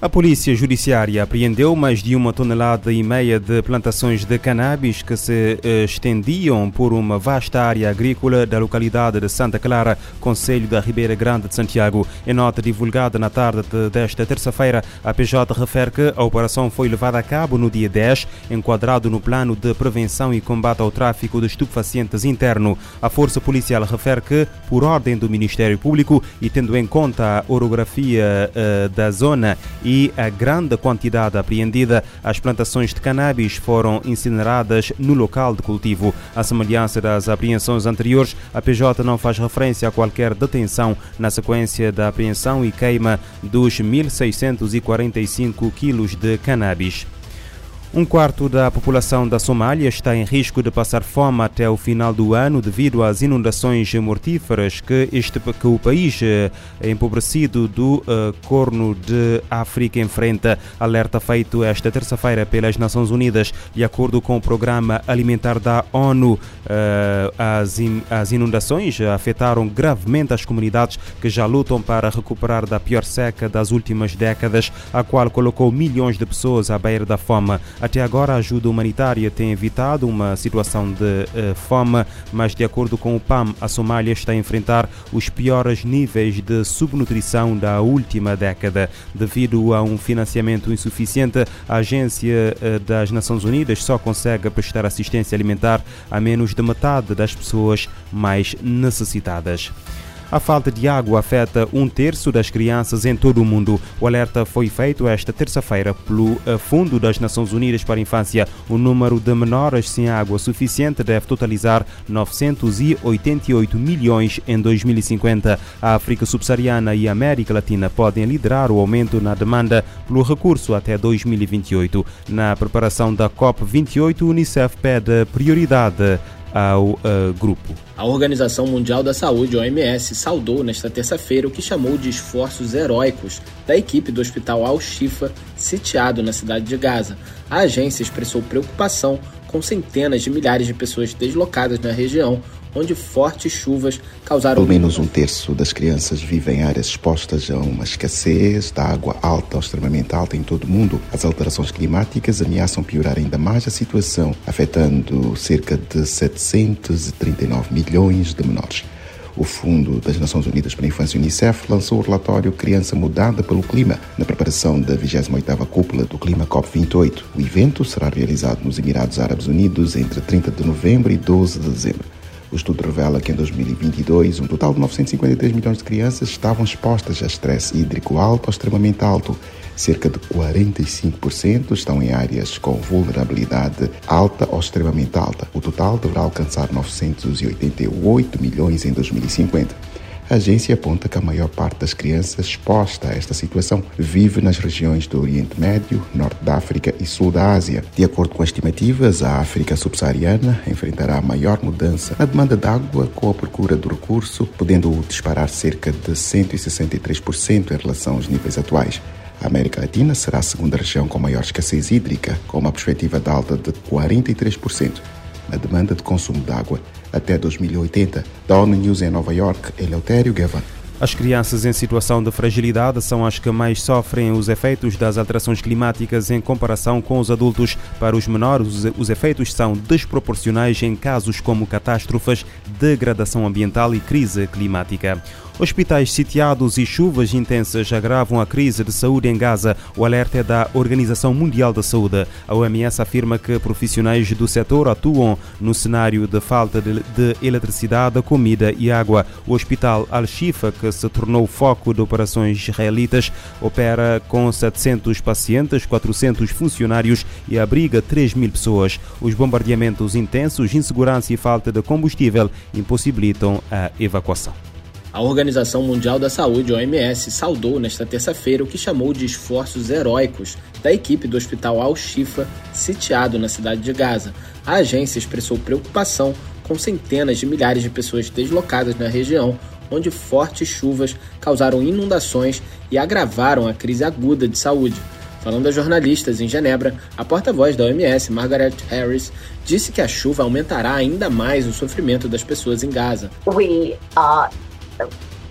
A Polícia Judiciária apreendeu mais de uma tonelada e meia de plantações de cannabis que se eh, estendiam por uma vasta área agrícola da localidade de Santa Clara, Conselho da Ribeira Grande de Santiago. Em nota divulgada na tarde de, desta terça-feira, a PJ refere que a operação foi levada a cabo no dia 10, enquadrado no plano de prevenção e combate ao tráfico de estupefacientes interno. A Força Policial refere que, por ordem do Ministério Público e tendo em conta a orografia eh, da zona e a grande quantidade apreendida, as plantações de cannabis foram incineradas no local de cultivo. A semelhança das apreensões anteriores, a PJ não faz referência a qualquer detenção na sequência da apreensão e queima dos 1.645 quilos de cannabis. Um quarto da população da Somália está em risco de passar fome até o final do ano devido às inundações mortíferas que, este, que o país eh, empobrecido do uh, Corno de África enfrenta. Alerta feito esta terça-feira pelas Nações Unidas. De acordo com o Programa Alimentar da ONU, uh, as, in, as inundações afetaram gravemente as comunidades que já lutam para recuperar da pior seca das últimas décadas, a qual colocou milhões de pessoas à beira da fome. Até agora, a ajuda humanitária tem evitado uma situação de uh, fome, mas, de acordo com o PAM, a Somália está a enfrentar os piores níveis de subnutrição da última década. Devido a um financiamento insuficiente, a Agência uh, das Nações Unidas só consegue prestar assistência alimentar a menos de metade das pessoas mais necessitadas. A falta de água afeta um terço das crianças em todo o mundo. O alerta foi feito esta terça-feira pelo eh, Fundo das Nações Unidas para a Infância. O número de menores sem água suficiente deve totalizar 988 milhões em 2050. A África Subsaariana e a América Latina podem liderar o aumento na demanda pelo recurso até 2028. Na preparação da COP28, o Unicef pede prioridade ao uh, grupo. A Organização Mundial da Saúde, OMS, saudou nesta terça-feira o que chamou de esforços heróicos da equipe do Hospital Al-Shifa, sitiado na cidade de Gaza. A agência expressou preocupação com centenas de milhares de pessoas deslocadas na região onde fortes chuvas causaram. Pelo menos um terço das crianças vivem em áreas expostas a uma escassez da água alta ou extremamente alta em todo o mundo. As alterações climáticas ameaçam piorar ainda mais a situação, afetando cerca de 739 milhões de menores. O Fundo das Nações Unidas para a Infância UNICEF lançou o relatório Criança Mudada pelo Clima na preparação da 28ª Cúpula do Clima COP28. O evento será realizado nos Emirados Árabes Unidos entre 30 de novembro e 12 de dezembro. O estudo revela que em 2022, um total de 953 milhões de crianças estavam expostas a estresse hídrico alto ou extremamente alto. Cerca de 45% estão em áreas com vulnerabilidade alta ou extremamente alta. O total deverá alcançar 988 milhões em 2050. A agência aponta que a maior parte das crianças expostas a esta situação vive nas regiões do Oriente Médio, Norte da África e Sul da Ásia. De acordo com estimativas, a África subsaariana enfrentará a maior mudança na demanda de água com a procura do recurso, podendo disparar cerca de 163% em relação aos níveis atuais. A América Latina será a segunda região com maior escassez hídrica, com uma perspectiva de alta de 43% na demanda de consumo de água até 2080. Da ONU News em Nova York, Eleutério Gavan. As crianças em situação de fragilidade são as que mais sofrem os efeitos das alterações climáticas em comparação com os adultos. Para os menores, os efeitos são desproporcionais em casos como catástrofes, degradação ambiental e crise climática. Hospitais sitiados e chuvas intensas agravam a crise de saúde em Gaza. O alerta é da Organização Mundial da Saúde. A OMS afirma que profissionais do setor atuam no cenário de falta de, de eletricidade, comida e água. O Hospital Al-Shifa, que se tornou foco de operações israelitas, opera com 700 pacientes, 400 funcionários e abriga 3 mil pessoas. Os bombardeamentos intensos, insegurança e falta de combustível impossibilitam a evacuação. A Organização Mundial da Saúde, OMS, saudou nesta terça-feira o que chamou de esforços heróicos da equipe do Hospital Al-Shifa, sitiado na cidade de Gaza. A agência expressou preocupação com centenas de milhares de pessoas deslocadas na região, onde fortes chuvas causaram inundações e agravaram a crise aguda de saúde. Falando a jornalistas em Genebra, a porta-voz da OMS, Margaret Harris, disse que a chuva aumentará ainda mais o sofrimento das pessoas em Gaza. We are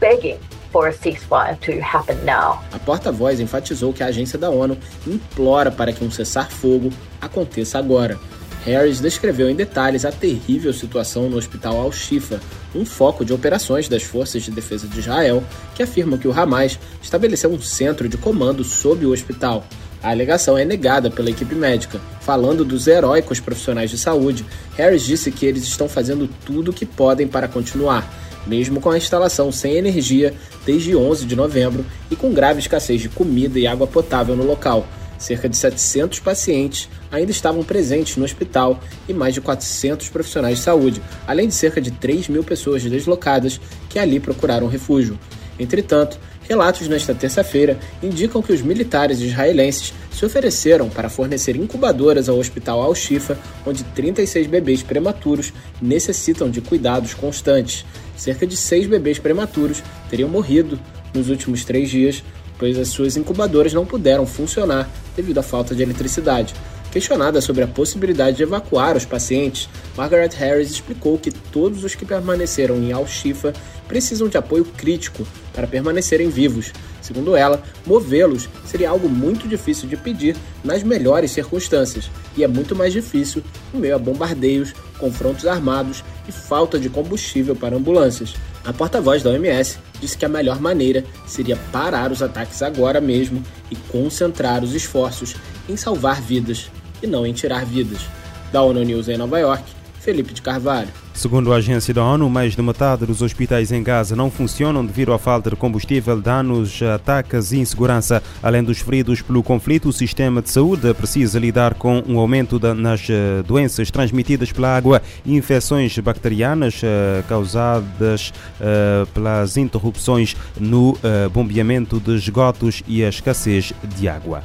begging for a ceasefire to happen now. A porta-voz enfatizou que a agência da ONU implora para que um cessar-fogo aconteça agora. Harris descreveu em detalhes a terrível situação no hospital Al-Shifa, um foco de operações das Forças de Defesa de Israel, que afirmam que o Hamas estabeleceu um centro de comando sob o hospital. A alegação é negada pela equipe médica. Falando dos heróicos profissionais de saúde, Harris disse que eles estão fazendo tudo o que podem para continuar, mesmo com a instalação sem energia desde 11 de novembro e com grave escassez de comida e água potável no local. Cerca de 700 pacientes ainda estavam presentes no hospital e mais de 400 profissionais de saúde, além de cerca de 3 mil pessoas deslocadas que ali procuraram refúgio. Entretanto, Relatos nesta terça-feira indicam que os militares israelenses se ofereceram para fornecer incubadoras ao hospital Al-Shifa, onde 36 bebês prematuros necessitam de cuidados constantes. Cerca de seis bebês prematuros teriam morrido nos últimos três dias, pois as suas incubadoras não puderam funcionar devido à falta de eletricidade. Questionada sobre a possibilidade de evacuar os pacientes, Margaret Harris explicou que todos os que permaneceram em Al-Shifa precisam de apoio crítico para permanecerem vivos. Segundo ela, movê-los seria algo muito difícil de pedir nas melhores circunstâncias, e é muito mais difícil em meio a bombardeios, confrontos armados e falta de combustível para ambulâncias. A porta-voz da OMS disse que a melhor maneira seria parar os ataques agora mesmo e concentrar os esforços em salvar vidas e não em tirar vidas. Da ONU News em Nova York, Felipe de Carvalho. Segundo a agência da ONU, mais de metade dos hospitais em Gaza não funcionam devido à falta de combustível, danos, ataques e insegurança. Além dos feridos pelo conflito, o sistema de saúde precisa lidar com um aumento nas eh, doenças transmitidas pela água e infecções bacterianas eh, causadas eh, pelas interrupções no bombeamento de esgotos e a escassez de água.